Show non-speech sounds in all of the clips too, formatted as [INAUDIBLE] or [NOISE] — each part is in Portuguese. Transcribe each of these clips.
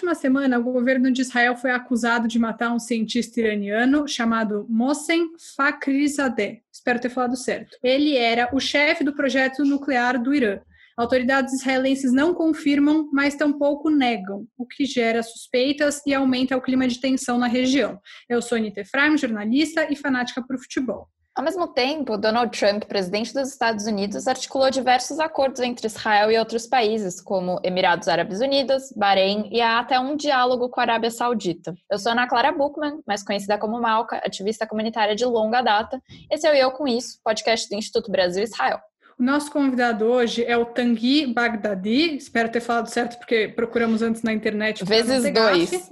última semana, o governo de Israel foi acusado de matar um cientista iraniano chamado Mohsen Fakhrizadeh. Espero ter falado certo. Ele era o chefe do projeto nuclear do Irã. Autoridades israelenses não confirmam, mas tampouco negam, o que gera suspeitas e aumenta o clima de tensão na região. Eu sou Anita Efraim, jornalista e fanática por futebol. Ao mesmo tempo, Donald Trump, presidente dos Estados Unidos, articulou diversos acordos entre Israel e outros países, como Emirados Árabes Unidos, Bahrein e há até um diálogo com a Arábia Saudita. Eu sou Ana Clara Buchmann, mais conhecida como Malca, ativista comunitária de longa data. Esse é o Eu Com Isso, podcast do Instituto Brasil Israel. Nosso convidado hoje é o Tanguy Bagdadi. Espero ter falado certo, porque procuramos antes na internet. Vezes dois.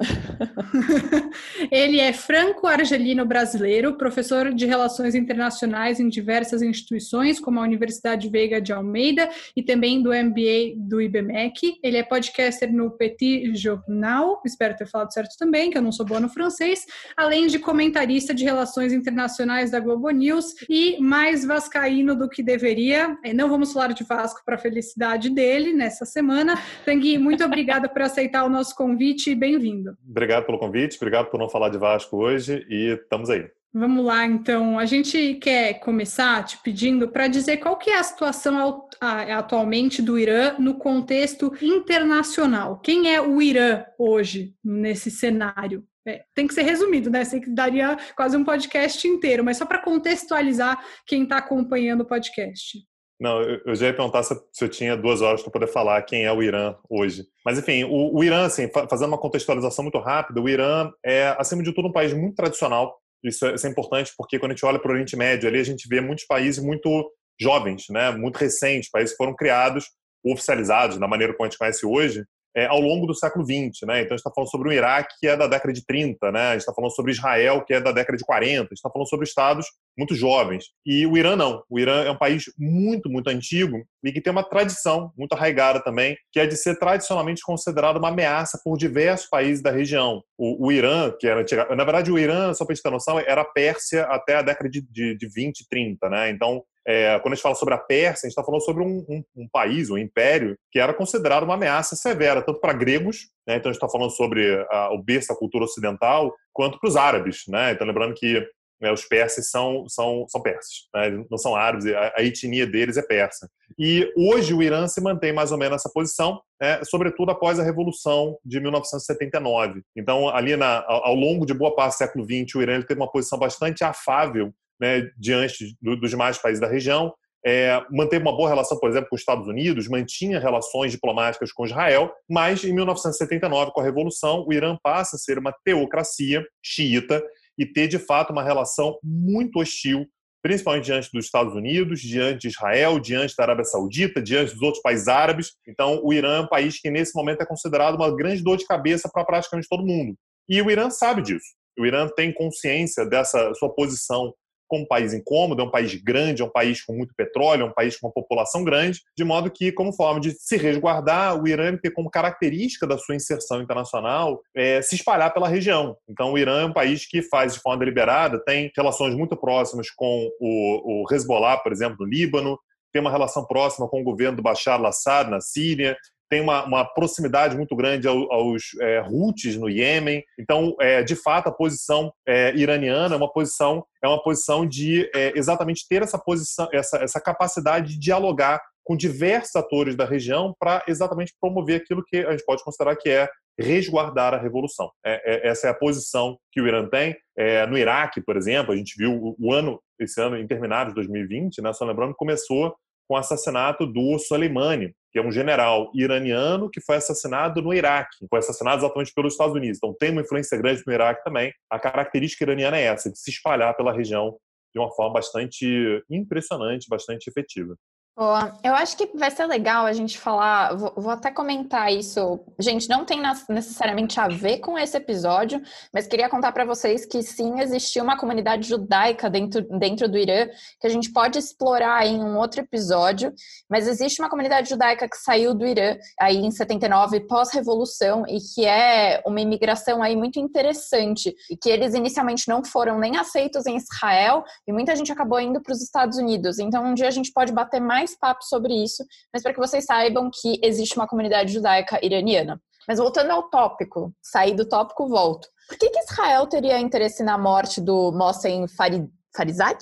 [LAUGHS] Ele é franco-argelino brasileiro, professor de Relações Internacionais em diversas instituições, como a Universidade Veiga de Almeida e também do MBA do IBMEC. Ele é podcaster no Petit Journal, espero ter falado certo também, que eu não sou boa no francês, além de comentarista de Relações Internacionais da Globo News e mais vascaíno do que deveria não vamos falar de Vasco para a felicidade dele nessa semana. Tanguy, muito obrigada por aceitar o nosso convite e bem-vindo. Obrigado pelo convite, obrigado por não falar de Vasco hoje e estamos aí. Vamos lá, então. A gente quer começar te pedindo para dizer qual que é a situação atualmente do Irã no contexto internacional. Quem é o Irã hoje nesse cenário? É, tem que ser resumido, né? Sei que daria quase um podcast inteiro, mas só para contextualizar quem está acompanhando o podcast. Não, eu já ia perguntar se eu tinha duas horas para poder falar quem é o Irã hoje. Mas, enfim, o, o, Irã, assim, fazendo uma contextualização muito rápida, o Irã é, acima de tudo, um país muito tradicional. Isso é, isso é importante porque quando a gente olha para o Oriente Médio, ali a gente vê muitos países muito jovens, né, muito recentes, países que foram criados, oficializados, da maneira como a gente conhece hoje, é, ao longo do século XX. Né? Então, a gente está falando sobre o Iraque, que é da década de 30, né? a gente está falando sobre Israel, que é da década de 40, a gente está falando sobre estados muito jovens. E o Irã não. O Irã é um país muito, muito antigo e que tem uma tradição muito arraigada também, que é de ser tradicionalmente considerado uma ameaça por diversos países da região. O, o Irã, que era antiga, na verdade, o Irã, só para gente ter noção, era a Pérsia até a década de, de, de 20, 30, né? Então, é, quando a gente fala sobre a Pérsia, a gente está falando sobre um, um, um, país, um império, que era considerado uma ameaça severa, tanto para gregos, né, então a gente está falando sobre a, o berço da cultura ocidental, quanto para os árabes. Né? Então, lembrando que né, os persas são, são, são persas, né? não são árabes, a, a, etnia deles é persa. E hoje o Irã se mantém mais ou menos nessa posição, né, sobretudo após a Revolução de 1979. Então, ali na, ao, ao longo de boa parte do século XX, o Irã teve uma posição bastante afável né, diante do, dos demais países da região, é, manteve uma boa relação, por exemplo, com os Estados Unidos, mantinha relações diplomáticas com Israel, mas em 1979, com a Revolução, o Irã passa a ser uma teocracia xiita e ter, de fato, uma relação muito hostil, principalmente diante dos Estados Unidos, diante de Israel, diante da Arábia Saudita, diante dos outros países árabes. Então, o Irã é um país que, nesse momento, é considerado uma grande dor de cabeça para praticamente todo mundo. E o Irã sabe disso. O Irã tem consciência dessa sua posição como um país incômodo, é um país grande, é um país com muito petróleo, é um país com uma população grande, de modo que, como forma de se resguardar, o Irã tem como característica da sua inserção internacional é, se espalhar pela região. Então, o Irã é um país que faz de forma deliberada, tem relações muito próximas com o, o Hezbollah, por exemplo, no Líbano, tem uma relação próxima com o governo do Bashar al-Assad na Síria, tem uma, uma proximidade muito grande aos, aos é, Houthis no Iêmen. Então, é, de fato, a posição é, iraniana é uma posição é uma posição de é, exatamente ter essa posição, essa, essa capacidade de dialogar com diversos atores da região para exatamente promover aquilo que a gente pode considerar que é resguardar a revolução. É, é, essa é a posição que o Irã tem. É, no Iraque, por exemplo, a gente viu o, o ano, esse ano interminável de 2020, né, só lembrando, começou com o assassinato do Soleimani, que é um general iraniano que foi assassinado no Iraque, foi assassinado exatamente pelos Estados Unidos. Então tem uma influência grande no Iraque também. A característica iraniana é essa, de se espalhar pela região de uma forma bastante impressionante, bastante efetiva. Boa. Eu acho que vai ser legal a gente falar, vou, vou, até comentar isso. Gente, não tem necessariamente a ver com esse episódio, mas queria contar para vocês que sim, existia uma comunidade judaica dentro, dentro do Irã, que a gente pode explorar em um outro episódio, mas existe uma comunidade judaica que saiu do Irã aí em 79, pós-revolução, e que é uma imigração aí muito interessante, e que eles inicialmente não foram nem aceitos em Israel, e muita gente acabou indo para os Estados Unidos. Então, um dia a gente pode bater mais mais papo sobre isso, mas para que vocês saibam que existe uma comunidade judaica iraniana. Mas voltando ao tópico, sair do tópico, volto. Por que, que Israel teria interesse na morte do Mohsen Farizad?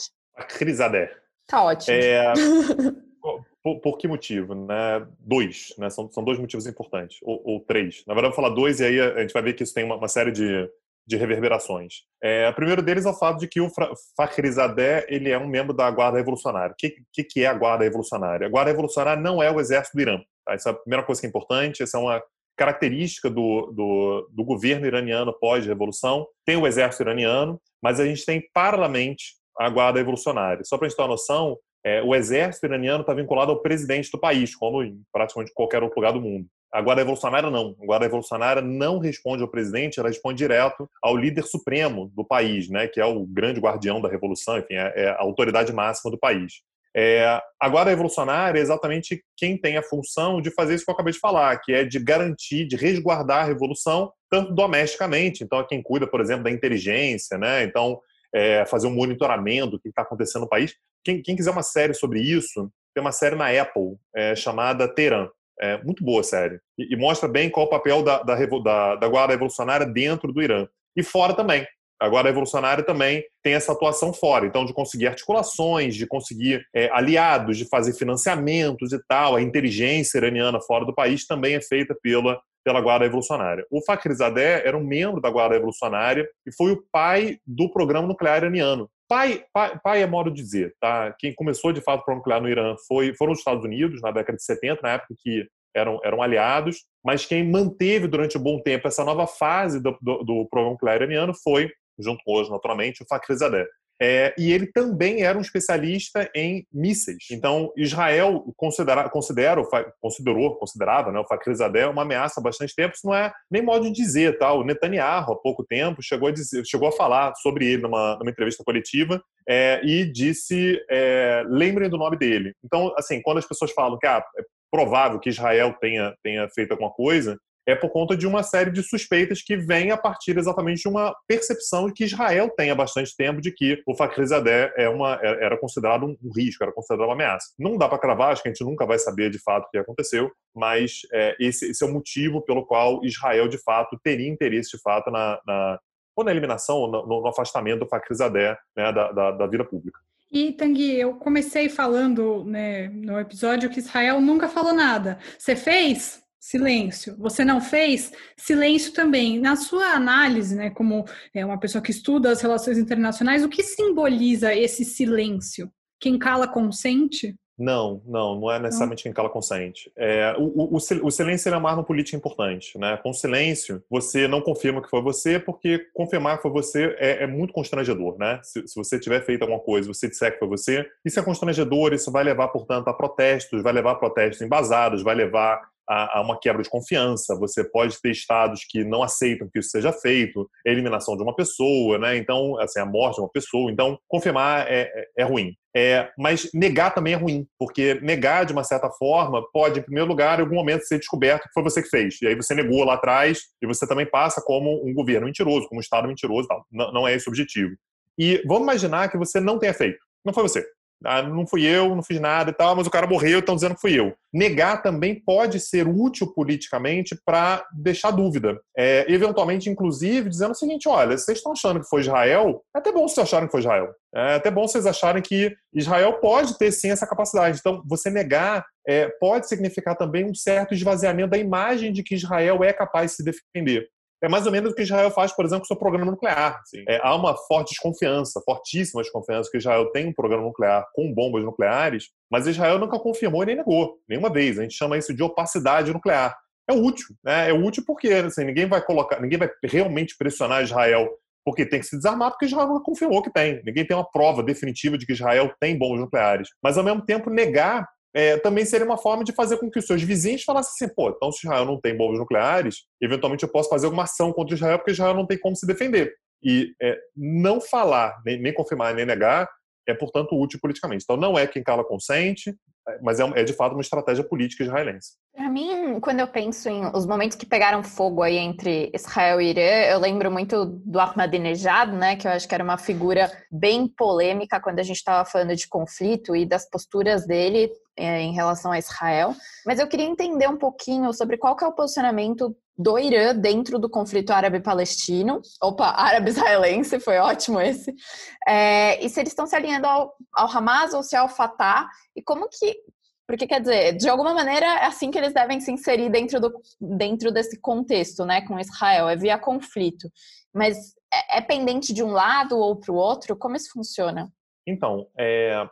Farizadeh. Tá ótimo. É... [LAUGHS] Por, por, que motivo? Né? Dois, né? São, são dois motivos importantes, ou, ou, três. Na verdade, eu vou falar dois e aí a gente vai ver que isso tem uma, uma série de, de reverberações. É, o primeiro deles é o fato de que o Fakhrizadeh ele é um membro da Guarda Revolucionária. O que, que, que, é a Guarda Revolucionária? A Guarda Revolucionária não é o exército do Irã. Tá? Essa é a primeira coisa que é importante, essa é uma característica do, do, do governo iraniano pós-revolução. Tem o exército iraniano, mas a gente tem paralelamente a Guarda Revolucionária. Só para a gente ter uma noção, é, o exército iraniano está vinculado ao presidente do país, como em praticamente qualquer outro lugar do mundo. A Guarda Revolucionária não. A Guarda Revolucionária não responde ao presidente, ela responde direto ao líder supremo do país, né, que é o grande guardião da revolução, enfim, é, é a autoridade máxima do país. É, a Guarda Revolucionária é exatamente quem tem a função de fazer isso que eu acabei de falar, que é de garantir, de resguardar a revolução, tanto domesticamente, então é quem cuida, por exemplo, da inteligência, né? Então, é, fazer um monitoramento do que está acontecendo no país. Quem, quem, quiser uma série sobre isso, tem uma série na Apple é, chamada Teran. É muito boa a série. E, e, mostra bem qual o papel da, da, da, da Guarda Revolucionária dentro do Irã. E fora também. A Guarda Revolucionária também tem essa atuação fora, então de conseguir articulações, de conseguir é, aliados, de fazer financiamentos e tal. A inteligência iraniana fora do país também é feita pela pela Guarda Revolucionária. O Fakhrizadeh era um membro da Guarda Revolucionária e foi o pai do programa nuclear iraniano. Pai, pai, pai é modo de dizer, tá? Quem começou de fato o programa nuclear no Irã foi, foram os Estados Unidos na década de 70, na época que eram, eram aliados, mas quem manteve durante um bom tempo essa nova fase do, do, do programa nuclear iraniano foi, junto com hoje, naturalmente, o Fakhrizadeh. É, e ele também era um especialista em mísseis. Então, Israel considera, considera, considerou, considerava né, o Fakhrizadeh uma ameaça há bastante tempo. Isso não é nem modo de dizer. Tá? O Netanyahu, há pouco tempo, chegou a, dizer, chegou a falar sobre ele numa, numa entrevista coletiva é, e disse: é, lembrem do nome dele. Então, assim, quando as pessoas falam que ah, é provável que Israel tenha, tenha feito alguma coisa, é por conta de uma série de suspeitas que vem a partir exatamente de uma percepção que Israel tem há bastante tempo de que o Fakhrizadeh é uma, é, era considerado um risco, era considerado uma ameaça. Não dá para cravar, acho que a gente nunca vai saber de fato o que aconteceu, mas é, esse, esse, é o motivo pelo qual Israel, de fato, teria interesse, de fato, na, na ou na eliminação, ou no, no afastamento do Fakhrizadeh né, da, da, da vida pública. E, Tanguy, eu comecei falando né, no episódio que Israel nunca falou nada. Você fez? Silêncio. Você não fez? Silêncio também. Na sua análise, né, como é uma pessoa que estuda as relações internacionais, o que simboliza esse silêncio? Quem cala consente? Não, não, não é necessariamente quem cala consente. É, o, o, o, silêncio é uma arma política importante. Né? Com silêncio, você não confirma que foi você, porque confirmar que foi você é, é muito constrangedor. Né? Se, se, você tiver feito alguma coisa você disser que foi você, isso é constrangedor, isso vai levar, portanto, a protestos, vai levar a protestos embasados, vai levar a, a, uma quebra de confiança. Você pode ter estados que não aceitam que isso seja feito, a eliminação de uma pessoa, né? Então, assim, a morte de uma pessoa. Então, confirmar é, é, é ruim. É, mas negar também é ruim, porque negar de uma certa forma pode, em primeiro lugar, em algum momento ser descoberto que foi você que fez. E aí você negou lá atrás e você também passa como um governo mentiroso, como um Estado mentiroso. Tal. Não, não é esse o objetivo. E vamos imaginar que você não tenha feito. Não foi você. Ah, não fui eu, não fiz nada e tal, mas o cara morreu, estão dizendo que fui eu. Negar também pode ser útil politicamente para deixar dúvida. É, eventualmente, inclusive, dizendo o seguinte: olha, vocês estão achando que foi Israel? É até bom vocês acharem que foi Israel. É até bom vocês acharem que Israel pode ter sim essa capacidade. Então, você negar é, pode significar também um certo esvaziamento da imagem de que Israel é capaz de se defender. É mais ou menos o que Israel faz, por exemplo, com o seu programa nuclear. É, há uma forte desconfiança, fortíssima desconfiança que Israel tem um programa nuclear com bombas nucleares, mas Israel nunca confirmou e nem negou, nenhuma vez. A gente chama isso de opacidade nuclear. É útil, né? É útil porque assim, ninguém vai colocar, ninguém vai realmente pressionar Israel porque tem que se desarmar, porque Israel não confirmou que tem. Ninguém tem uma prova definitiva de que Israel tem bombas nucleares. Mas, ao mesmo tempo, negar é, também seria uma forma de fazer com que os seus vizinhos falassem assim, pô, então se Israel não tem bombas nucleares, eventualmente eu posso fazer alguma ação contra Israel porque Israel não tem como se defender. E é, não falar, nem, nem, confirmar, nem negar, é, portanto, útil politicamente. Então, não é quem cala consente, é, mas é, é, de fato uma estratégia política israelense. Para mim, quando eu penso em os momentos que pegaram fogo aí entre Israel e Irã, eu lembro muito do Ahmadinejad, né, que eu acho que era uma figura bem polêmica quando a gente estava falando de conflito e das posturas dele é, em relação a Israel. Mas eu queria entender um pouquinho sobre qual que é o posicionamento do Irã dentro do conflito árabe-palestino. Opa, árabe-israelense, foi ótimo esse. É, e se eles estão se alinhando ao, ao Hamas ou se é ao Fatah, e como que porque, quer dizer, de alguma maneira é assim que eles devem se inserir dentro, do, dentro desse contexto, né, com Israel, é via conflito. Mas é, é pendente de um lado ou para o outro? Como isso funciona? Então, é,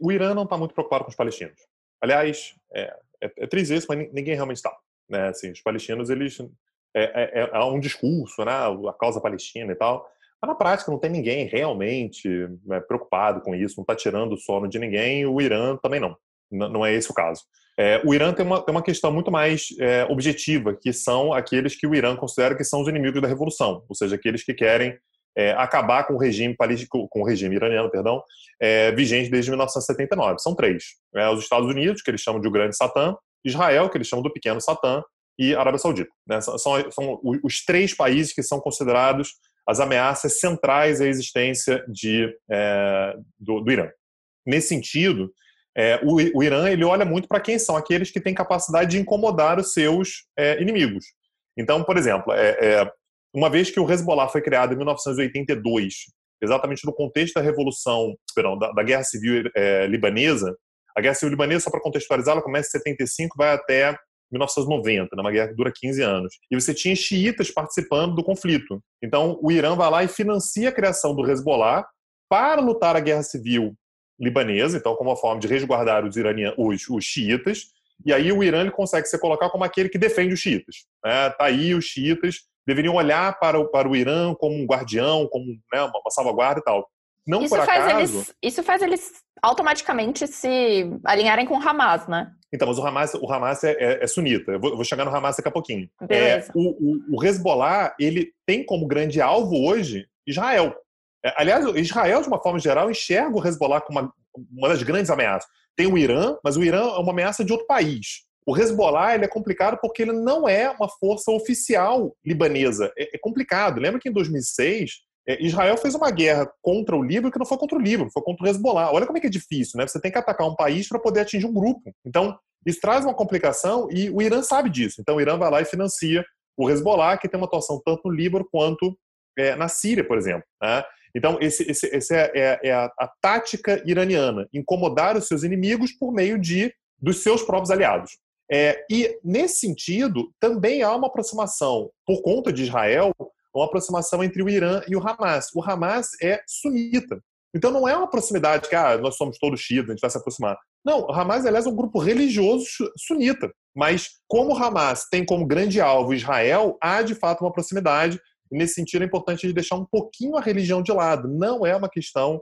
o Irã não está muito preocupado com os palestinos. Aliás, é, é, é triste isso, mas ninguém realmente está. Né? Assim, os palestinos, eles... É, é, é, um discurso, né, a causa palestina e tal, mas na prática não tem ninguém realmente né, preocupado com isso, não está tirando o sono de ninguém, o Irã também não não é esse o caso. É, o Irã tem uma, tem uma questão muito mais é, objetiva, que são aqueles que o Irã considera que são os inimigos da revolução, ou seja, aqueles que querem é, acabar com o regime com o regime iraniano, perdão, é, vigente desde 1979. São três: é, os Estados Unidos, que eles chamam de o Grande Satã, Israel, que eles chamam do Pequeno Satã, e Arábia Saudita. Né? São, são os três países que são considerados as ameaças centrais à existência de, é, do, do Irã. Nesse sentido, é, o, o, Irã ele olha muito para quem são aqueles que têm capacidade de incomodar os seus é, inimigos. Então, por exemplo, é, é uma vez que o Hezbollah foi criado em 1982, exatamente no contexto da revolução, perdão, da, da guerra civil é, libanesa, a guerra civil libanesa, só para contextualizar, ela começa em 75 vai até 1990, né, uma guerra que dura 15 anos. E você tinha xiitas participando do conflito. Então, o Irã vai lá e financia a criação do Hezbollah para lutar a guerra civil libanesa, então como uma forma de resguardar os, iranianos, os, os xiitas, e aí o Irã consegue se colocar como aquele que defende os xiitas. Né? Tá aí os xiitas deveriam olhar para o, para o Irã como um guardião, como né, uma salvaguarda e tal. Não isso por faz acaso... Eles, isso faz eles automaticamente se alinharem com o Hamas, né? Então, mas o Hamas, o Hamas é, é, é sunita. Eu vou, vou, chegar no Hamas daqui a pouquinho. É, o, o, o Hezbollah, ele tem como grande alvo hoje Israel. É, aliás, Israel, de uma forma geral, enxerga o Hezbollah como uma, uma das grandes ameaças. Tem o Irã, mas o Irã é uma ameaça de outro país. O Hezbollah ele é complicado porque ele não é uma força oficial libanesa. É, é complicado. Lembra que em 2006 é, Israel fez uma guerra contra o Líbano que não foi contra o Líbano, foi contra o Hezbollah. Olha como é que é difícil, né? Você tem que atacar um país para poder atingir um grupo. Então, isso traz uma complicação e o Irã sabe disso. Então, o Irã vai lá e financia o Hezbollah, que tem uma atuação tanto no Líbano quanto é, na Síria, por exemplo. Né? Então, esse, esse, esse é, é, é a, a, tática iraniana, incomodar os seus inimigos por meio de dos seus próprios aliados. É, e, nesse sentido, também há uma aproximação, por conta de Israel, uma aproximação entre o Irã e o Hamas. O Hamas é sunita. Então, não é uma proximidade que ah, nós somos todos xiitas, a gente vai se aproximar. Não, o Hamas, aliás, é um grupo religioso sunita. Mas, como o Hamas tem como grande alvo Israel, há de fato uma proximidade e nesse sentido é importante deixar um pouquinho a religião de lado. Não é uma questão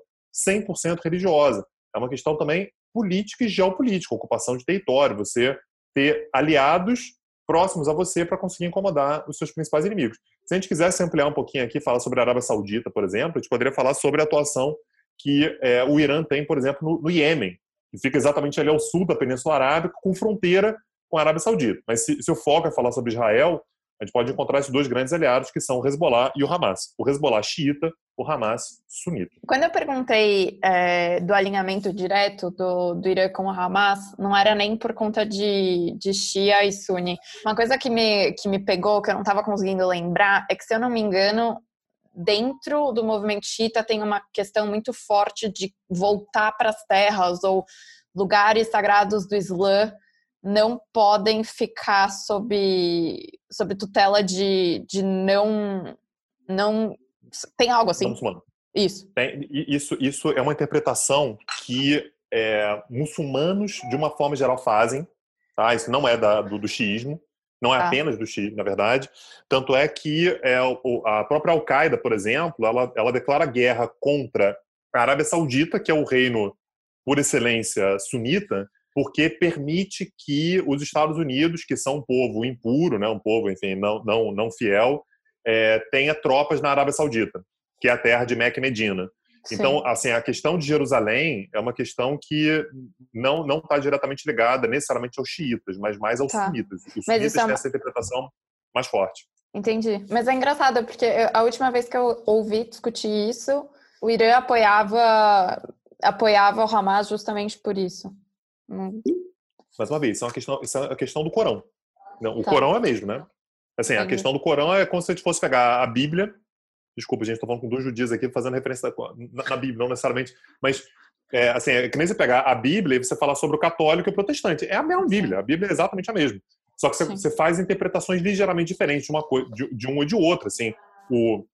100% religiosa. É uma questão também política e geopolítica, ocupação de território, você ter aliados próximos a você para conseguir incomodar os seus principais inimigos. Se a gente quisesse ampliar um pouquinho aqui, falar sobre a Arábia Saudita, por exemplo, a gente poderia falar sobre a atuação que é, o Irã tem, por exemplo, no, no Iêmen, que fica exatamente ali ao sul da Península Arábica, com fronteira com a Arábia Saudita. Mas se, se o foco é falar sobre Israel, a gente pode encontrar esses dois grandes aliados, que são o Hezbollah e o Hamas. O Hezbollah xiita, o Hamas sunita. Quando eu perguntei é, do alinhamento direto do, do Irã com o Hamas, não era nem por conta de, de Shia e Sunni. Uma coisa que me, que me pegou, que eu não estava conseguindo lembrar, é que, se eu não me engano, dentro do movimento xiita tem uma questão muito forte de voltar para as terras ou lugares sagrados do Islã não podem ficar sob, sob tutela de, de não, não. Tem algo assim? Isso. Tem, isso. Isso é uma interpretação que é, muçulmanos, de uma forma geral, fazem. Tá? Isso não é da, do, do xiismo, não é ah. apenas do xiismo, na verdade. Tanto é que é, a própria Al-Qaeda, por exemplo, ela, ela declara guerra contra a Arábia Saudita, que é o reino por excelência sunita, porque permite que os Estados Unidos, que são um povo impuro, né, um povo, enfim, não, não, não fiel, é, tenha tropas na Arábia Saudita, que é a terra de Meca e Medina. Então, assim, a questão de Jerusalém é uma questão que não não está diretamente ligada necessariamente aos xiitas, mas mais aos tá. sunitas. Os sunitas é têm essa interpretação mais forte. Entendi. Mas é engraçado, porque a última vez que eu ouvi discutir isso, o Irã apoiava, apoiava o Hamas justamente por isso. Hum. Mais uma vez, isso é uma questão, isso é a questão do Corão. Não, o tá. Corão é mesmo, né? Assim, Entendi. a questão do Corão é como se a gente fosse pegar a Bíblia. Desculpa, gente, estou falando com dois judias aqui fazendo referência na, na Bíblia, não necessariamente. Mas, é, assim, é que nem você pegar a Bíblia e você falar sobre o católico e o protestante. É a mesma Bíblia. A Bíblia é exatamente a mesma. Só que você, você faz interpretações ligeiramente diferentes de, uma coisa, de, de um e de outro. Assim, o,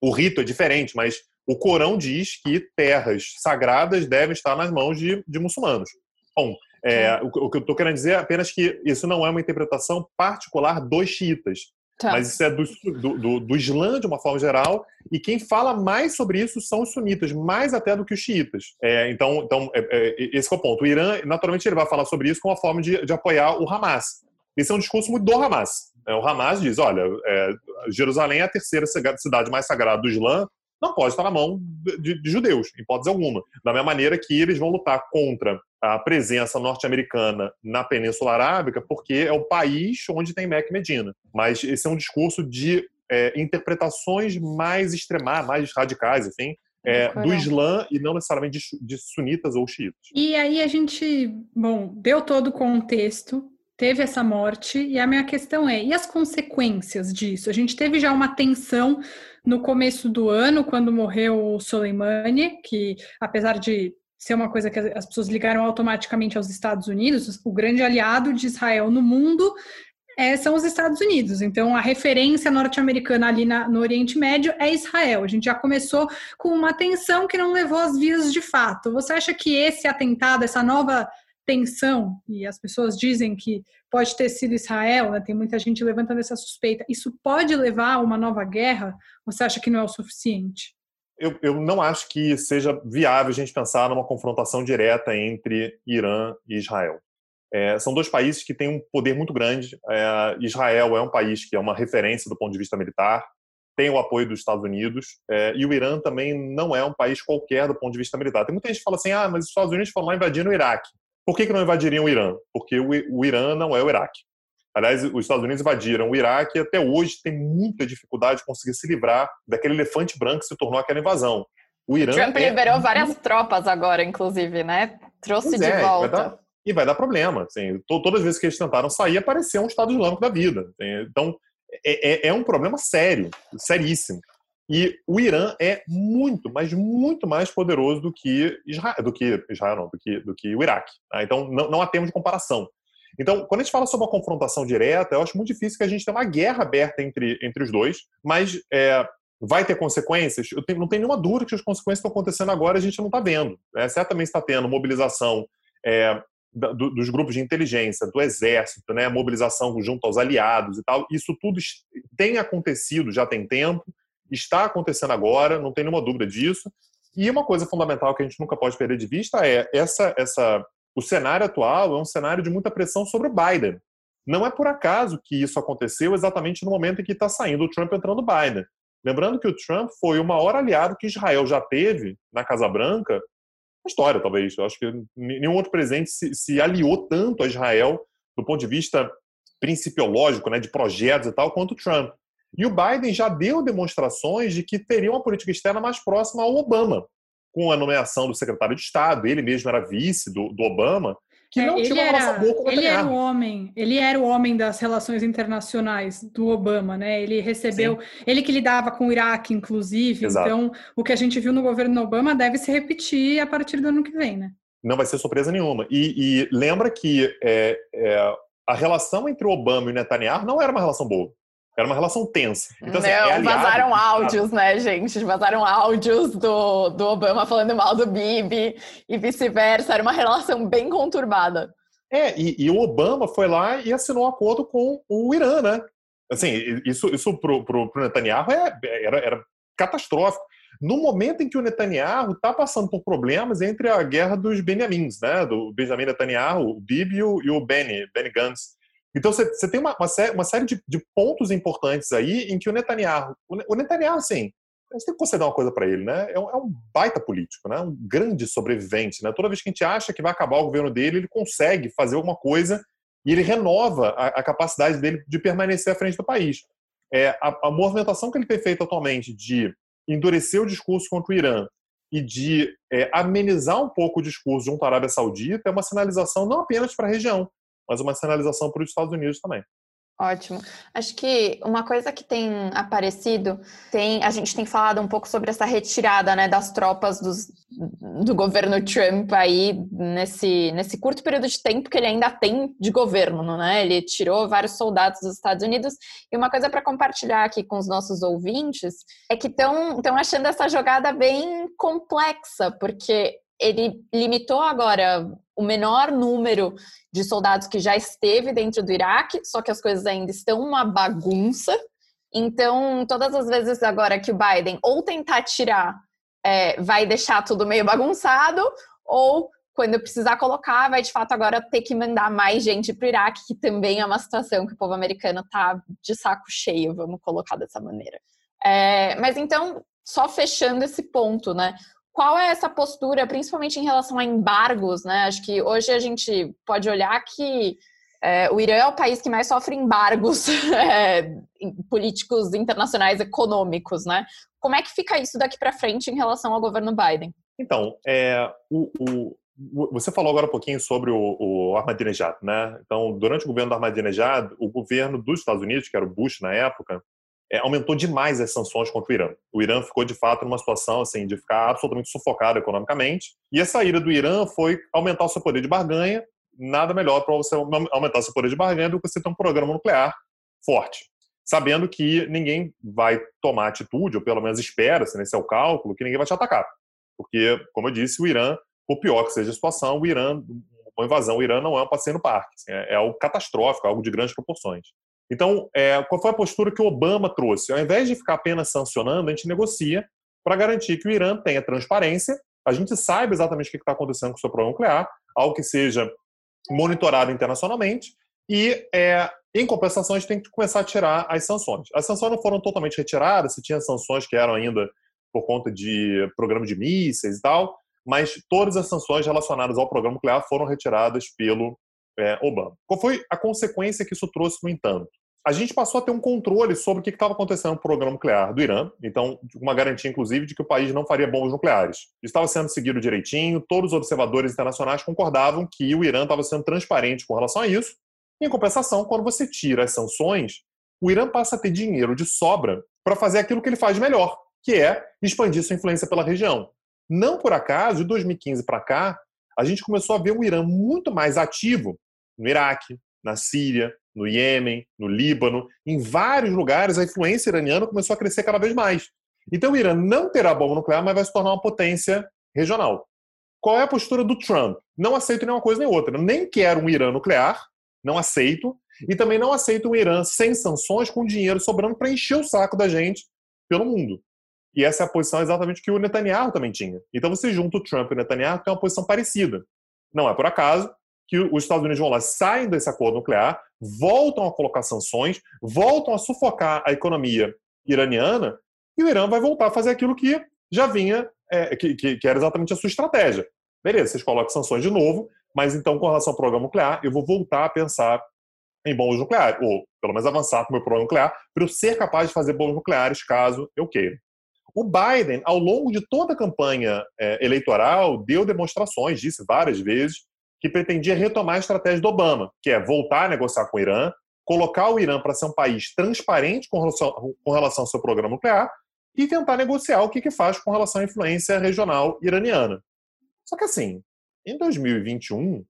o rito é diferente, mas o Corão diz que terras sagradas devem estar nas mãos de, de muçulmanos. Bom, é, o, o, que eu estou querendo dizer é apenas que isso não é uma interpretação particular dos xiitas, tá. mas isso é do, do, do, do, Islã de uma forma geral, e quem fala mais sobre isso são os sunitas, mais até do que os xiitas. É, então, então é, é esse é o ponto. O Irã, naturalmente, ele vai falar sobre isso como uma forma de, de apoiar o Hamas. Esse é um discurso muito do Hamas. É, o Hamas diz, olha, é, Jerusalém é a terceira cidade mais sagrada do Islã, não pode estar na mão de, de, judeus, em hipótese alguma. Da mesma maneira que eles vão lutar contra a presença norte-americana na Península Arábica, porque é o país onde tem e Medina. Mas esse é um discurso de é, interpretações mais extremas, mais radicais, enfim, é, do Islã e não necessariamente de, de, sunitas ou xiitas. E aí a gente, bom, deu todo o contexto, teve essa morte, e a minha questão é: e as consequências disso? A gente teve já uma tensão no começo do ano, quando morreu o Soleimani, que apesar de ser uma coisa que as pessoas ligaram automaticamente aos Estados Unidos, o grande aliado de Israel no mundo é, são os Estados Unidos. Então, a referência norte-americana ali na, no Oriente Médio é Israel. A gente já começou com uma tensão que não levou às vias de fato. Você acha que esse atentado, essa nova tensão, e as pessoas dizem que pode ter sido Israel, né? tem muita gente levantando essa suspeita, isso pode levar a uma nova guerra? Você acha que não é o suficiente? Eu, eu não acho que seja viável a gente pensar numa confrontação direta entre Irã e Israel. É, são dois países que têm um poder muito grande. É, Israel é um país que é uma referência do ponto de vista militar, tem o apoio dos Estados Unidos, é, e o Irã também não é um país qualquer do ponto de vista militar. Tem muita gente que fala assim: ah, mas os Estados Unidos foram lá invadindo o Iraque. Por que, que não invadiriam o Irã? Porque o, o Irã não é o Iraque. Aliás, os Estados Unidos invadiram o Iraque e até hoje tem muita dificuldade de conseguir se livrar daquele elefante branco que se tornou aquela invasão. O Irã Trump é... liberou várias tropas agora, inclusive, né? Trouxe pois de é, volta. Vai dar, e vai dar problema. Assim, todas as vezes que eles tentaram sair, apareceu um Estado Islâmico da vida. Assim, então, é, é, é um problema sério, seríssimo. E o Irã é muito, mas muito mais poderoso do que Israel, do que Israel não, do que, do que o Iraque. Tá? Então não, não há termo de comparação. Então, quando a gente fala sobre uma confrontação direta, eu acho muito difícil que a gente tenha uma guerra aberta entre, entre os dois, mas é, vai ter consequências? Eu tenho, não tenho nenhuma dúvida que as consequências estão acontecendo agora e a gente não está vendo. Né? Certamente está tendo mobilização é, do, dos grupos de inteligência, do exército, né? mobilização junto aos aliados e tal. Isso tudo tem acontecido já tem tempo está acontecendo agora, não tem nenhuma dúvida disso. E uma coisa fundamental que a gente nunca pode perder de vista é essa, essa, o cenário atual é um cenário de muita pressão sobre o Biden. Não é por acaso que isso aconteceu exatamente no momento em que está saindo o Trump entrando o Biden. Lembrando que o Trump foi o maior aliado que Israel já teve na Casa Branca, na história talvez. Eu acho que nenhum outro presidente se, se aliou tanto a Israel do ponto de vista principiológico, né, de projetos e tal, quanto o Trump. E o Biden já deu demonstrações de que teria uma política externa mais próxima ao Obama, com a nomeação do secretário de Estado, ele mesmo era vice do, do Obama, que é, não tinha uma era, boa com Ele era o homem, ele era o homem das relações internacionais do Obama, né? Ele recebeu, Sim. ele que lidava com o Iraque, inclusive. Exato. Então, o que a gente viu no governo Obama deve se repetir a partir do ano que vem, né? Não vai ser surpresa nenhuma. E, e lembra que é, é, a relação entre o Obama e o Netanyahu não era uma relação boa. Era uma relação tensa. Então, assim, Não, é vazaram áudios, né, gente? Vazaram áudios do, do Obama falando mal do Bibi e vice-versa. Era uma relação bem conturbada. É, e, e, o Obama foi lá e assinou um acordo com o Irã, né? Assim, isso, isso pro, pro, pro Netanyahu é, era, era catastrófico. No momento em que o Netanyahu está passando por problemas entre a guerra dos Benjamins, né? Do Benjamin Netanyahu, o Bibi e o Benny, Benny Gantz. Então você, tem uma, uma, série, uma série de, de, pontos importantes aí em que o Netanyahu, o Netanyahu, assim, a gente tem que conceder uma coisa para ele, né? É um, é um, baita político, né? Um grande sobrevivente, né? Toda vez que a gente acha que vai acabar o governo dele, ele consegue fazer alguma coisa e ele renova a, a capacidade dele de permanecer à frente do país. É, a, a, movimentação que ele tem feito atualmente de endurecer o discurso contra o Irã e de é, amenizar um pouco o discurso junto à Arábia Saudita é uma sinalização não apenas para a região, mas uma sinalização para os Estados Unidos também. Ótimo. Acho que uma coisa que tem aparecido, tem, a gente tem falado um pouco sobre essa retirada né, das tropas dos, do governo Trump aí nesse, nesse curto período de tempo que ele ainda tem de governo, né? Ele tirou vários soldados dos Estados Unidos. E uma coisa para compartilhar aqui com os nossos ouvintes é que estão achando essa jogada bem complexa, porque ele limitou agora o menor número de soldados que já esteve dentro do Iraque, só que as coisas ainda estão uma bagunça. Então, todas as vezes agora que o Biden ou tentar tirar, é, vai deixar tudo meio bagunçado, ou quando precisar colocar, vai de fato agora ter que mandar mais gente para o Iraque, que também é uma situação que o povo americano está de saco cheio, vamos colocar dessa maneira. É, mas então, só fechando esse ponto, né? Qual é essa postura, principalmente em relação a embargos, né? Acho que hoje a gente pode olhar que é, o Irã é o país que mais sofre embargos [LAUGHS] é, políticos internacionais econômicos, né? Como é que fica isso daqui para frente em relação ao governo Biden? Então, é, o, o, você falou agora um pouquinho sobre o, o Ahmadinejad, né? Então, durante o governo do Ahmadinejad, o governo dos Estados Unidos, que era o Bush na época, é, aumentou demais as sanções contra o Irã. O Irã ficou, de fato, numa situação assim, de ficar absolutamente sufocado economicamente. E a saída do Irã foi aumentar o seu poder de barganha. Nada melhor para você aumentar o seu poder de barganha do que você ter um programa nuclear forte. Sabendo que ninguém vai tomar atitude, ou pelo menos espera-se, nesse é o cálculo, que ninguém vai te atacar. Porque, como eu disse, o Irã, por pior que seja a situação, o Irã, uma invasão, o Irã não é um passeio no parque. Assim, é, é algo catastrófico, algo de grandes proporções. Então, é, qual foi a postura que o Obama trouxe? Ao invés de ficar apenas sancionando, a gente negocia para garantir que o Irã tenha transparência, a gente saiba exatamente o que está acontecendo com o seu programa nuclear, algo que seja monitorado internacionalmente, e, é, em compensação, a gente tem que começar a tirar as sanções. As sanções não foram totalmente retiradas, se tinha sanções que eram ainda por conta de programa de mísseis e tal, mas todas as sanções relacionadas ao programa nuclear foram retiradas pelo é, Obama. Qual foi a consequência que isso trouxe, no entanto? A gente passou a ter um controle sobre o que estava acontecendo no programa nuclear do Irã, então, uma garantia, inclusive, de que o país não faria bombas nucleares. Isso estava sendo seguido direitinho, todos os observadores internacionais concordavam que o Irã estava sendo transparente com relação a isso. Em compensação, quando você tira as sanções, o Irã passa a ter dinheiro de sobra para fazer aquilo que ele faz melhor, que é expandir sua influência pela região. Não por acaso, de 2015 para cá, a gente começou a ver um Irã muito mais ativo no Iraque, na Síria, no Iêmen, no Líbano, em vários lugares a influência iraniana começou a crescer cada vez mais. Então o Irã não terá bomba nuclear, mas vai se tornar uma potência regional. Qual é a postura do Trump? Não aceito nenhuma coisa nem outra. Nem quero um Irã nuclear, não aceito, e também não aceito um Irã sem sanções, com dinheiro sobrando para encher o saco da gente pelo mundo. E essa é a posição exatamente que o Netanyahu também tinha. Então você junta o Trump e o Netanyahu, tem uma posição parecida. Não é por acaso que os Estados Unidos vão lá, saem desse acordo nuclear, voltam a colocar sanções, voltam a sufocar a economia iraniana, e o Irã vai voltar a fazer aquilo que já vinha, é, que, que, que, era exatamente a sua estratégia. Beleza, vocês colocam sanções de novo, mas então, com relação ao programa nuclear, eu vou voltar a pensar em bombas nucleares, ou pelo menos avançar com o meu programa nuclear, para eu ser capaz de fazer bombas nucleares caso eu queira. O Biden, ao longo de toda a campanha é, eleitoral, deu demonstrações, disse várias vezes, que pretendia retomar a estratégia do Obama, que é voltar a negociar com o Irã, colocar o Irã para ser um país transparente com relação, com relação ao seu programa nuclear e tentar negociar o que, que faz com relação à influência regional iraniana. Só que assim, em 2021,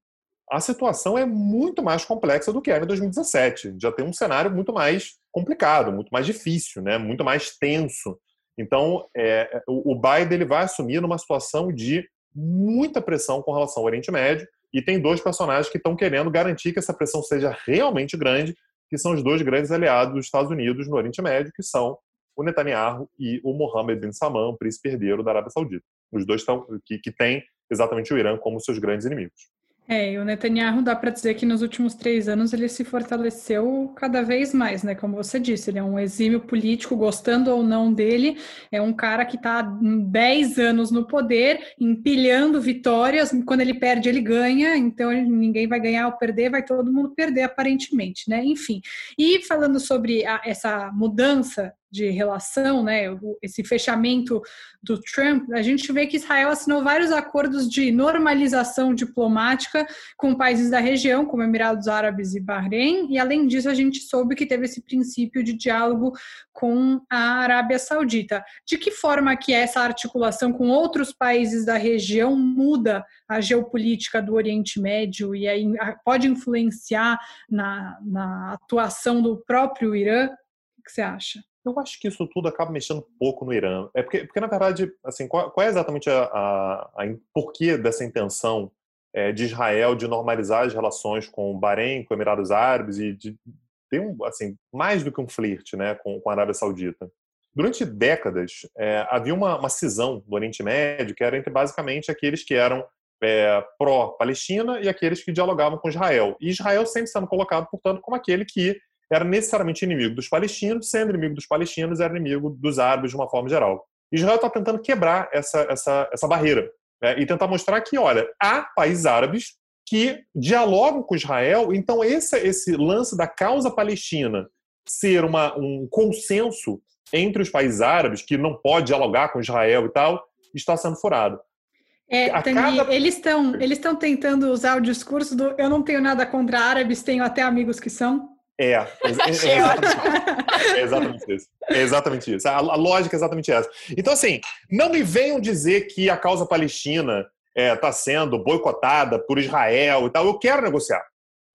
a situação é muito mais complexa do que era em 2017. Já tem um cenário muito mais complicado, muito mais difícil, né? muito mais tenso. Então, é, o Biden ele vai assumir numa situação de muita pressão com relação ao Oriente Médio e tem dois personagens que estão querendo garantir que essa pressão seja realmente grande, que são os dois grandes aliados dos Estados Unidos no Oriente Médio, que são o Netanyahu e o Mohammed bin Salman, o príncipe herdeiro da Arábia Saudita. Os dois estão que, que têm exatamente o Irã como seus grandes inimigos. É, e o Netanyahu dá para dizer que nos últimos três anos ele se fortaleceu cada vez mais, né? Como você disse, ele é um exímio político, gostando ou não dele, é um cara que está há dez anos no poder, empilhando vitórias. Quando ele perde, ele ganha, então ninguém vai ganhar ou perder, vai todo mundo perder, aparentemente, né? Enfim. E falando sobre a, essa mudança de relação, né, esse fechamento do Trump, a gente vê que Israel assinou vários acordos de normalização diplomática com países da região, como Emirados Árabes e Bahrein, e além disso a gente soube que teve esse princípio de diálogo com a Arábia Saudita. De que forma que essa articulação com outros países da região muda a geopolítica do Oriente Médio e aí pode influenciar na, na atuação do próprio Irã? O que você acha? Eu acho que isso tudo acaba mexendo pouco no Irã. É porque, porque na verdade, assim, qual, qual é exatamente a, a, a, porquê dessa intenção é, de Israel de normalizar as relações com o Bahrein, com Emirados Árabes e de ter um, assim, mais do que um flerte, né, com, com a Arábia Saudita? Durante décadas, é, havia uma, uma cisão do Oriente Médio que era entre basicamente aqueles que eram é, pró-Palestina e aqueles que dialogavam com Israel. E Israel sempre sendo colocado, portanto, como aquele que era necessariamente inimigo dos palestinos, sendo inimigo dos palestinos, era inimigo dos árabes de uma forma geral. Israel está tentando quebrar essa, essa, essa barreira né? e tentar mostrar que, olha, há países árabes que dialogam com Israel, então esse, esse lance da causa palestina ser uma, um consenso entre os países árabes, que não pode dialogar com Israel e tal, está sendo furado. É, Tani, cada... eles estão eles estão tentando usar o discurso do eu não tenho nada contra árabes, tenho até amigos que são. É, é, é, exatamente, é exatamente isso. É exatamente isso. A, a, lógica é exatamente essa. Então, assim, não me venham dizer que a causa palestina está é, sendo boicotada por Israel e tal. Eu quero negociar.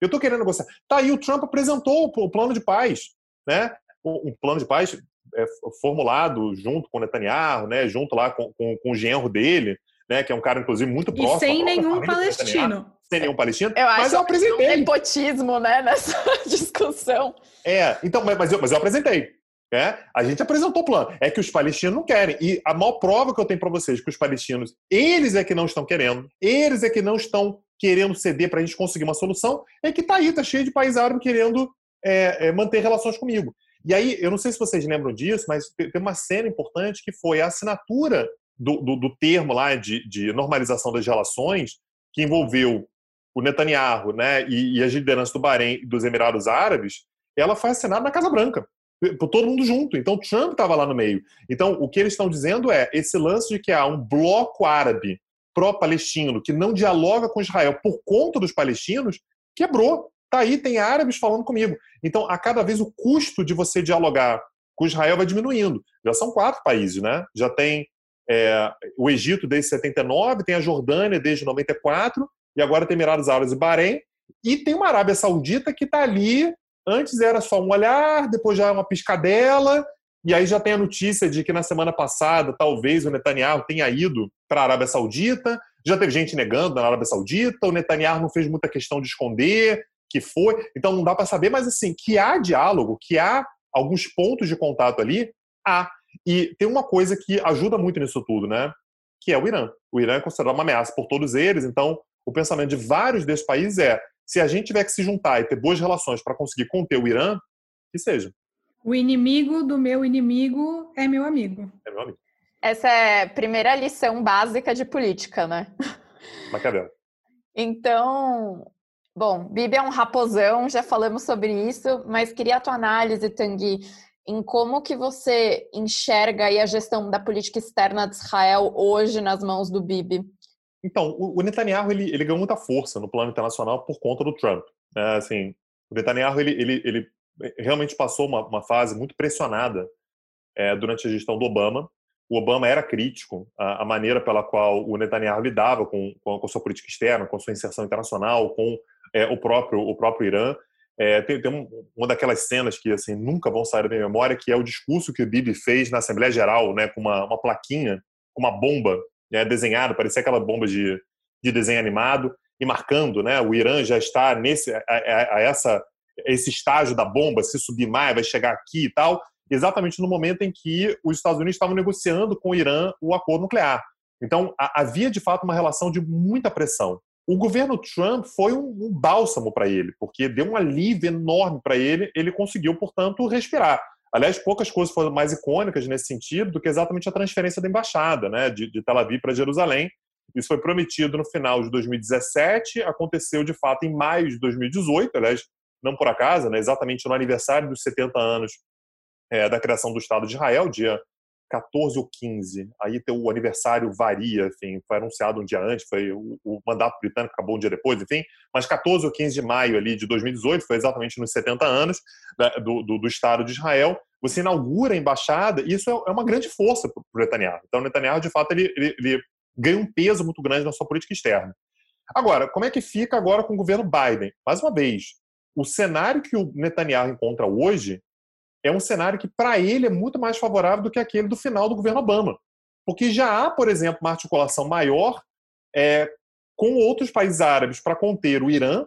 Eu estou querendo negociar. Tá aí, o Trump apresentou o plano de paz, né? Um plano de paz é, formulado junto com o Netanyahu, né? Junto lá com, com, com o genro dele, né? Que é um cara, inclusive, muito próximo. E sem nenhum palestino sem nenhum palestino, eu mas eu apresentei. Um nepotismo, né, [LAUGHS] nessa discussão. É, então, mas eu, mas eu apresentei. É, a gente apresentou o plano. É que os palestinos não querem. E a maior prova que eu tenho para vocês que os palestinos, eles é que não estão querendo, eles é que não estão querendo ceder para a gente conseguir uma solução, é que tá aí, tá cheio de país árabe querendo é, é, manter relações comigo. E aí, eu não sei se vocês lembram disso, mas tem uma cena importante que foi a assinatura do, do, do termo lá de, de normalização das relações, que envolveu o Netanyahu né, e, e as lideranças do Bahrein dos Emirados Árabes, ela foi assinada na Casa Branca, por todo mundo junto. Então, Trump estava lá no meio. Então, o que eles estão dizendo é esse lance de que há um bloco árabe pró-palestino que não dialoga com Israel por conta dos palestinos, quebrou. Tá aí, tem árabes falando comigo. Então, a cada vez o custo de você dialogar com Israel vai diminuindo. Já são quatro países, né? Já tem é, o Egito desde 79, tem a Jordânia desde 94 e agora tem Emirados Árabes e Bahrein, e tem uma Arábia Saudita que está ali, antes era só um olhar, depois já é uma piscadela, e aí já tem a notícia de que na semana passada talvez o Netanyahu tenha ido para a Arábia Saudita, já teve gente negando na Arábia Saudita, o Netanyahu não fez muita questão de esconder que foi, então não dá para saber, mas assim, que há diálogo, que há alguns pontos de contato ali, há. E tem uma coisa que ajuda muito nisso tudo, né? Que é o Irã. O Irã é considerado uma ameaça por todos eles, então o pensamento de vários desses países é: se a gente tiver que se juntar e ter boas relações para conseguir conter o Irã, que seja. O inimigo do meu inimigo é meu amigo. É meu amigo. Essa é a primeira lição básica de política, né? [LAUGHS] Maquiavel. Então, bom, Bibi é um raposão, já falamos sobre isso, mas queria a tua análise, Tanguy, em como que você enxerga a gestão da política externa de Israel hoje nas mãos do Bibi? Então, o Netanyahu ele, ele ganhou muita força no plano internacional por conta do Trump. Né? Assim, o Netanyahu ele, ele, ele realmente passou uma, uma fase muito pressionada é, durante a gestão do Obama. O Obama era crítico à, à maneira pela qual o Netanyahu lidava com, com, a sua política externa, com a sua inserção internacional, com é, o próprio o próprio Irã. É, tem, tem uma daquelas cenas que assim nunca vão sair da minha memória, que é o discurso que o Bibi fez na Assembleia Geral, né, com uma, uma plaquinha, com uma bomba né, desenhado, parecia aquela bomba de, de desenho animado, e marcando, né, o Irã já está nesse a, a, a essa esse estágio da bomba, se subir mais, vai chegar aqui e tal, exatamente no momento em que os Estados Unidos estavam negociando com o Irã o acordo nuclear. Então, havia de fato uma relação de muita pressão. O governo Trump foi um, um bálsamo para ele, porque deu um alívio enorme para ele, ele conseguiu, portanto, respirar. Aliás, poucas coisas foram mais icônicas nesse sentido do que exatamente a transferência da embaixada né, de, de Tel Aviv para Jerusalém. Isso foi prometido no final de 2017, aconteceu de fato em maio de 2018, aliás, não por acaso, né, exatamente no aniversário dos 70 anos é, da criação do Estado de Israel, dia 14 ou 15. Aí o aniversário varia, enfim, foi anunciado um dia antes, foi o, o, mandato britânico acabou um dia depois, enfim, mas 14 ou 15 de maio ali de 2018, foi exatamente nos 70 anos da, do, do, do, Estado de Israel, você inaugura a embaixada, e isso é, é uma grande força para o Netanyahu. Então, o Netanyahu, de fato, ele, ele, ele ganha um peso muito grande na sua política externa. Agora, como é que fica agora com o governo Biden? Mais uma vez, o cenário que o Netanyahu encontra hoje é um cenário que, para ele, é muito mais favorável do que aquele do final do governo Obama. Porque já há, por exemplo, uma articulação maior é, com outros países árabes para conter o Irã,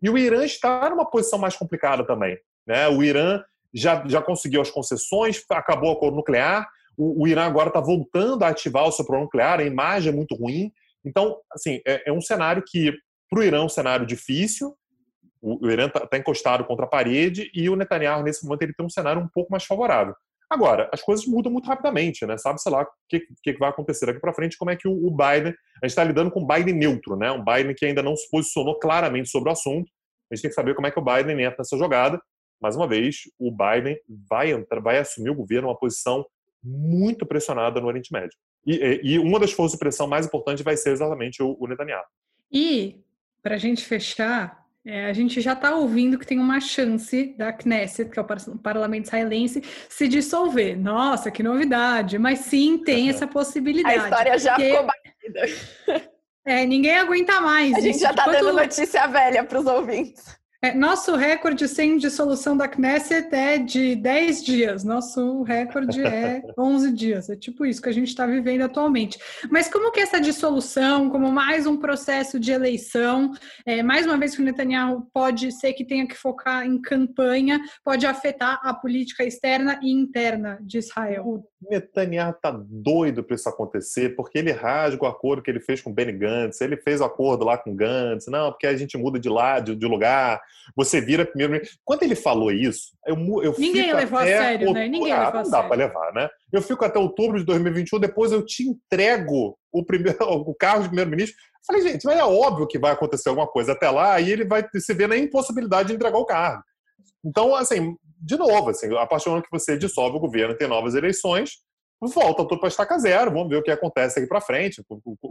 e o Irã está numa posição mais complicada também. Né? O Irã já, já conseguiu as concessões, acabou o acordo nuclear, o, o Irã agora está voltando a ativar o seu programa nuclear, a imagem é muito ruim. Então, assim, é, é um cenário que, para o Irã, é um cenário difícil, o, Irã está tá encostado contra a parede e o Netanyahu, nesse momento, ele tem um cenário um pouco mais favorável. Agora, as coisas mudam muito rapidamente, né? Sabe, sei lá, o que, que vai acontecer daqui para frente, como é que o, o Biden. A gente está lidando com um Biden neutro, né? Um Biden que ainda não se posicionou claramente sobre o assunto. A gente tem que saber como é que o Biden entra nessa jogada. Mais uma vez, o Biden vai entrar, vai assumir o governo uma posição muito pressionada no Oriente Médio. E, e, uma das forças de pressão mais importantes vai ser exatamente o, o Netanyahu. E, para a gente fechar, é, a gente já está ouvindo que tem uma chance da Knesset, que é o parlamento israelense, se dissolver. Nossa, que novidade! Mas sim, tem essa possibilidade. A história já porque... ficou batida. É, ninguém aguenta mais. A gente já está dando notícia velha para os ouvintes. É, nosso recorde sem dissolução da Knesset é de 10 dias, nosso recorde é [LAUGHS] 11 dias. É tipo isso que a gente está vivendo atualmente. Mas como que essa dissolução, como mais um processo de eleição, é, mais uma vez que o Netanyahu pode ser que tenha que focar em campanha, pode afetar a política externa e interna de Israel? O Netanyahu está doido para isso acontecer, porque ele rasga o acordo que ele fez com Benny Gantz, ele fez o acordo lá com Gantz, não, porque a gente muda de lado, de lugar você vira primeiro. Quando ele falou isso, eu, eu Ninguém levou a sério, outubro, né? Ninguém ah, levou a sério. Não dá para levar, né? Eu fico até outubro de 2021, depois eu te entrego o, primeiro, [LAUGHS] o carro de primeiro-ministro. Falei, gente, mas é óbvio que vai acontecer alguma coisa até lá, e ele vai se ver na impossibilidade de entregar o cargo. Então, assim, de novo, assim, a partir do momento que você dissolve o governo, tem novas eleições, volta tudo para estaca zero, vamos ver o que acontece aqui para frente,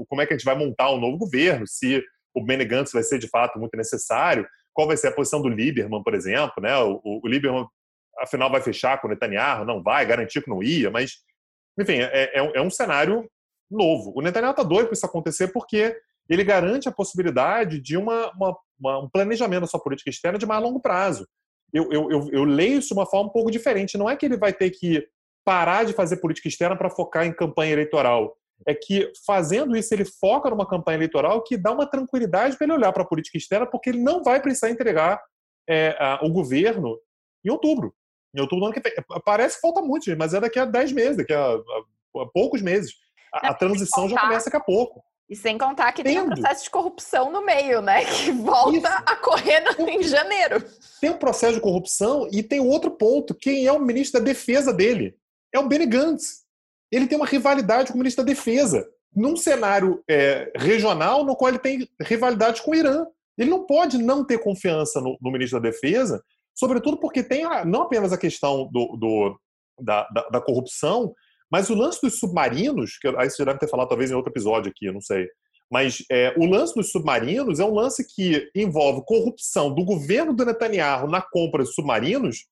como é que a gente vai montar um novo governo, se o Benny Gantz vai ser de fato muito necessário qual vai ser a posição do Lieberman, por exemplo, né? O, o, Lieberman, afinal, vai fechar com o Netanyahu? Não vai, garantir que não ia, mas, enfim, é, é, é um cenário novo. O Netanyahu está doido para isso acontecer porque ele garante a possibilidade de uma, uma, uma, um planejamento da sua política externa de mais longo prazo. Eu, eu, eu, eu leio isso de uma forma um pouco diferente. Não é que ele vai ter que parar de fazer política externa para focar em campanha eleitoral é que fazendo isso ele foca numa campanha eleitoral que dá uma tranquilidade para ele olhar para a política externa, porque ele não vai precisar entregar é, a, o governo em outubro. Em outubro do ano que vem. Parece que falta muito, mas é daqui a 10 meses, daqui a, a, a poucos meses. A, a transição já começa daqui a pouco. E sem contar que Tendo. tem um processo de corrupção no meio, né? [LAUGHS] Que volta Isso. a correr em janeiro. Tem um processo de corrupção e tem outro ponto. Quem é o ministro da defesa dele? É o Benny Gantz ele tem uma rivalidade com o ministro da Defesa, num cenário é, regional no qual ele tem rivalidade com o Irã. Ele não pode não ter confiança no, no ministro da Defesa, sobretudo porque tem a, não apenas a questão do, do da, da, da, corrupção, mas o lance dos submarinos, que aí você deve ter falado talvez em outro episódio aqui, eu não sei. Mas é, o lance dos submarinos é um lance que envolve corrupção do governo do Netanyahu na compra de submarinos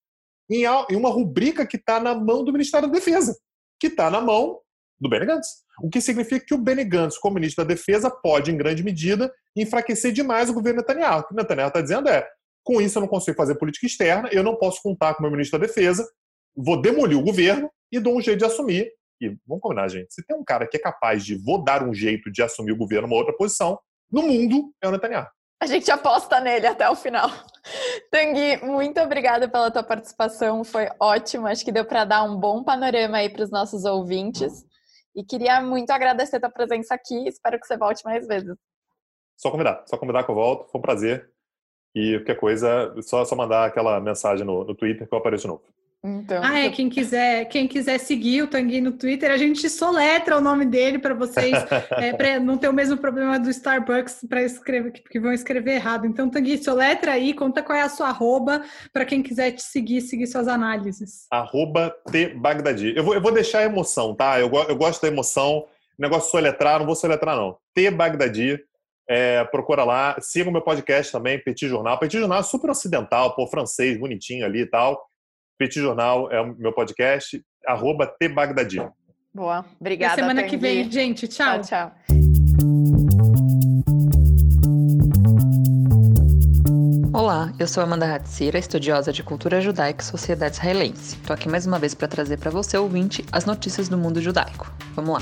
em, em uma rubrica que está na mão do Ministério da Defesa que está na mão do Benny Gantz. O que significa que o Benny Gantz, como ministro da Defesa, pode, em grande medida, enfraquecer demais o governo Netanyahu. O que o Netanyahu está dizendo é: com isso eu não consigo fazer política externa, eu não posso contar com o meu ministro da Defesa, vou demolir o governo e dou um jeito de assumir. E vamos combinar, gente: se tem um cara que é capaz de vou dar um jeito de assumir o governo numa outra posição, no mundo é o Netanyahu. A gente aposta nele até o final. [LAUGHS] Tanguy, muito obrigada pela tua participação, foi ótimo. Acho que deu para dar um bom panorama aí para os nossos ouvintes. E queria muito agradecer a tua presença aqui. Espero que você volte mais vezes. Só convidar, só convidar que eu volto, foi um prazer. E qualquer coisa, só, só mandar aquela mensagem no, no Twitter que eu apareço de novo. Então, ah, é, quem quiser, quem quiser seguir o Tanguy no Twitter, a gente soletra o nome dele para vocês, é, para não ter o mesmo problema do Starbucks para escrever, que vão escrever errado. Então, Tanguy, soletra aí, conta qual é a sua arroba para quem quiser te seguir, seguir suas análises. Arroba T Bagdadi. Eu vou, eu vou deixar a emoção, tá? Eu, eu gosto da emoção. Negócio de soletrar, não vou soletrar, não. T Bagdadi. É, procura lá, siga o meu podcast também, Petit Jornal. Petit Jornal é super ocidental, pô, francês, bonitinho ali e tal. Petit Jornal é o meu podcast, arroba tbagdadi. Boa, obrigada. Até semana que vem, gente. Tchau. Tchau, tchau. Olá, eu sou Amanda Hatzira, estudiosa de cultura judaica e sociedade israelense. Estou aqui mais uma vez para trazer para você, ouvinte, as notícias do mundo judaico. Vamos lá.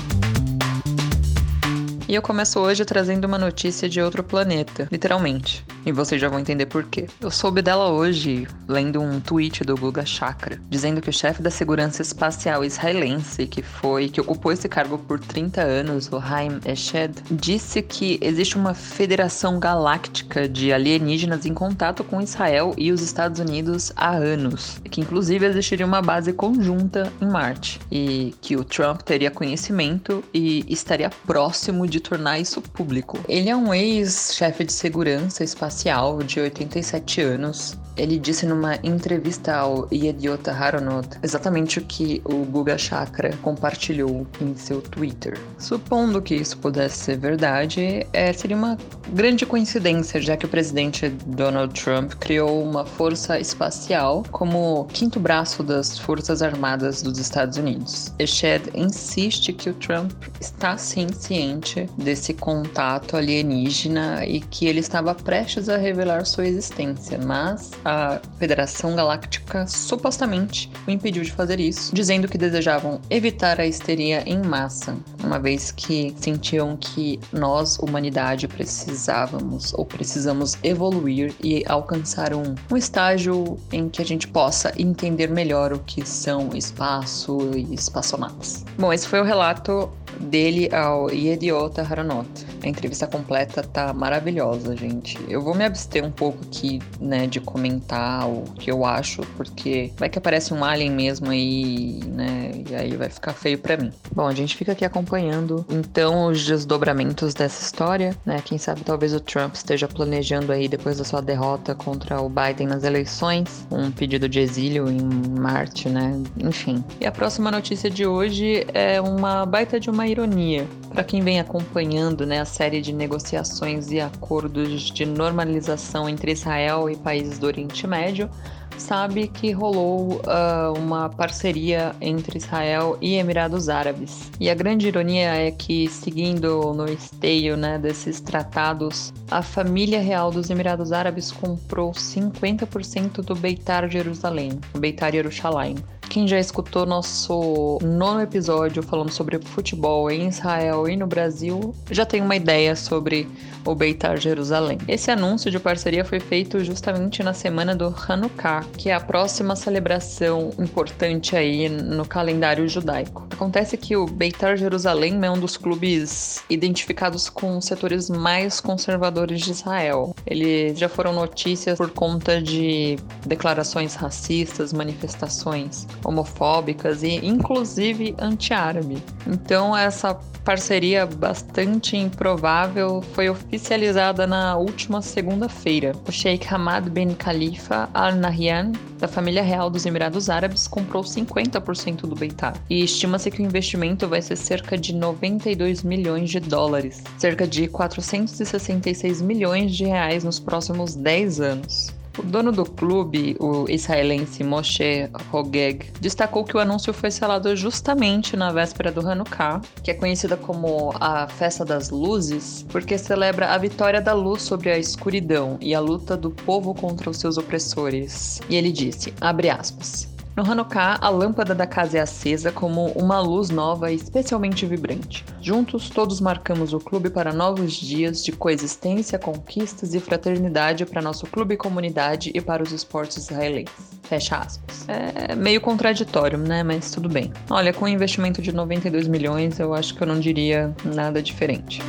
E eu começo hoje trazendo uma notícia de outro planeta, literalmente. E vocês já vão entender por quê. Eu soube dela hoje lendo um tweet do Guga Chakra, dizendo que o chefe da segurança espacial israelense, que foi que ocupou esse cargo por 30 anos, o Haim Eshed, disse que existe uma federação galáctica de alienígenas em contato com Israel e os Estados Unidos há anos, que inclusive existiria uma base conjunta em Marte e que o Trump teria conhecimento e estaria próximo de tornar isso público. Ele é um ex-chefe de segurança espacial de 87 anos. Ele disse numa entrevista ao Yediota Haronot exatamente o que o Guga Chakra compartilhou em seu Twitter. Supondo que isso pudesse ser verdade, é, seria uma grande coincidência, já que o presidente Donald Trump criou uma força espacial como quinto braço das Forças Armadas dos Estados Unidos. Eshed insiste que o Trump está sim ciente desse contato alienígena e que ele estava prestes a revelar sua existência, mas a Federação Galáctica supostamente o impediu de fazer isso, dizendo que desejavam evitar a histeria em massa, uma vez que sentiam que nós, humanidade, precisávamos ou precisamos evoluir e alcançar um, um estágio em que a gente possa entender melhor o que são espaço e espaçonaves. Bom, esse foi o relato dele ao Yediota Haranot. A entrevista completa tá maravilhosa, gente. Eu vou me abster um pouco aqui, né, de comentar o que eu acho, porque vai que aparece um alien mesmo aí, né, e aí vai ficar feio para mim. Bom, a gente fica aqui acompanhando então os desdobramentos dessa história, né? Quem sabe talvez o Trump esteja planejando aí depois da sua derrota contra o Biden nas eleições, um pedido de exílio em Marte, né? Enfim. E a próxima notícia de hoje é uma baita de uma ironia. Para quem vem acompanhando né, a série de negociações e acordos de normalização entre Israel e países do Oriente Médio, sabe que rolou uh, uma parceria entre Israel e Emirados Árabes. E a grande ironia é que, seguindo no esteio né, desses tratados, a família real dos Emirados Árabes comprou 50% do Beitar Jerusalém, Beitar Yerushalayim. Quem já escutou nosso nono episódio falando sobre futebol em Israel e no Brasil já tem uma ideia sobre o Beitar Jerusalém. Esse anúncio de parceria foi feito justamente na semana do Hanukkah, que é a próxima celebração importante aí no calendário judaico. Acontece que o Beitar Jerusalém é um dos clubes identificados com os setores mais conservadores de Israel. Eles já foram notícias por conta de declarações racistas, manifestações homofóbicas e inclusive anti-árabe. Então essa parceria bastante improvável foi oficializada na última segunda-feira. O Sheikh Hamad bin Khalifa Al Nahyan, da família real dos Emirados Árabes, comprou 50% do Beitar. E estima-se que o investimento vai ser cerca de 92 milhões de dólares, cerca de 466 milhões de reais nos próximos 10 anos. O dono do clube, o israelense Moshe Hogeg, destacou que o anúncio foi selado justamente na véspera do Hanukkah, que é conhecida como a Festa das Luzes, porque celebra a vitória da luz sobre a escuridão e a luta do povo contra os seus opressores. E ele disse, abre aspas, no Hanukkah, a lâmpada da casa é acesa como uma luz nova e especialmente vibrante. Juntos, todos marcamos o clube para novos dias de coexistência, conquistas e fraternidade para nosso clube e comunidade e para os esportes israelenses. Fecha aspas. É meio contraditório, né? Mas tudo bem. Olha, com um investimento de 92 milhões, eu acho que eu não diria nada diferente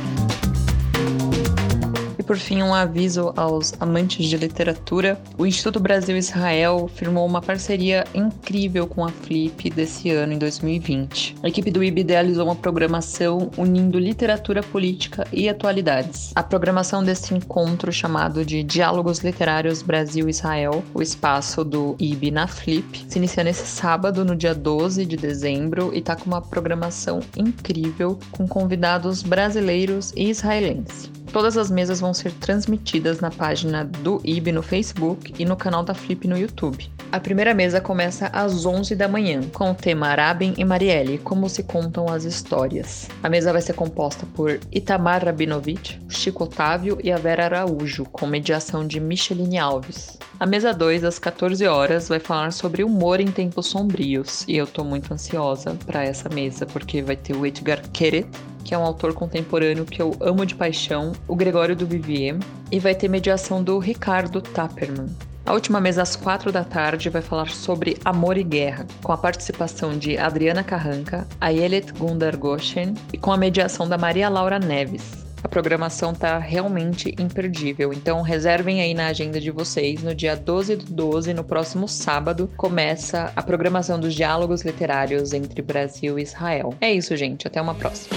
por fim, um aviso aos amantes de literatura. O Instituto Brasil-Israel firmou uma parceria incrível com a Flip desse ano, em 2020. A equipe do IB idealizou uma programação unindo literatura política e atualidades. A programação desse encontro, chamado de Diálogos Literários Brasil-Israel, o espaço do IB na Flip, se inicia nesse sábado, no dia 12 de dezembro, e está com uma programação incrível com convidados brasileiros e israelenses. Todas as mesas vão ser transmitidas na página do IB no Facebook e no canal da Flip no YouTube. A primeira mesa começa às 11 da manhã, com o tema Arabin e Marielle, como se contam as histórias. A mesa vai ser composta por Itamar Rabinovich, Chico Otávio e a Vera Araújo, com mediação de Micheline Alves. A mesa 2, às 14 horas, vai falar sobre humor em tempos sombrios, e eu tô muito ansiosa para essa mesa, porque vai ter o Edgar Keret, que é um autor contemporâneo que eu amo de paixão, o Gregório do Vivier, e vai ter mediação do Ricardo Tapperman. A última mesa, às quatro da tarde, vai falar sobre amor e guerra, com a participação de Adriana Carranca, Ayelet Gundar Goshen e com a mediação da Maria Laura Neves. A programação tá realmente imperdível, então reservem aí na agenda de vocês. No dia 12 do 12, no próximo sábado, começa a programação dos diálogos literários entre Brasil e Israel. É isso, gente. Até uma próxima.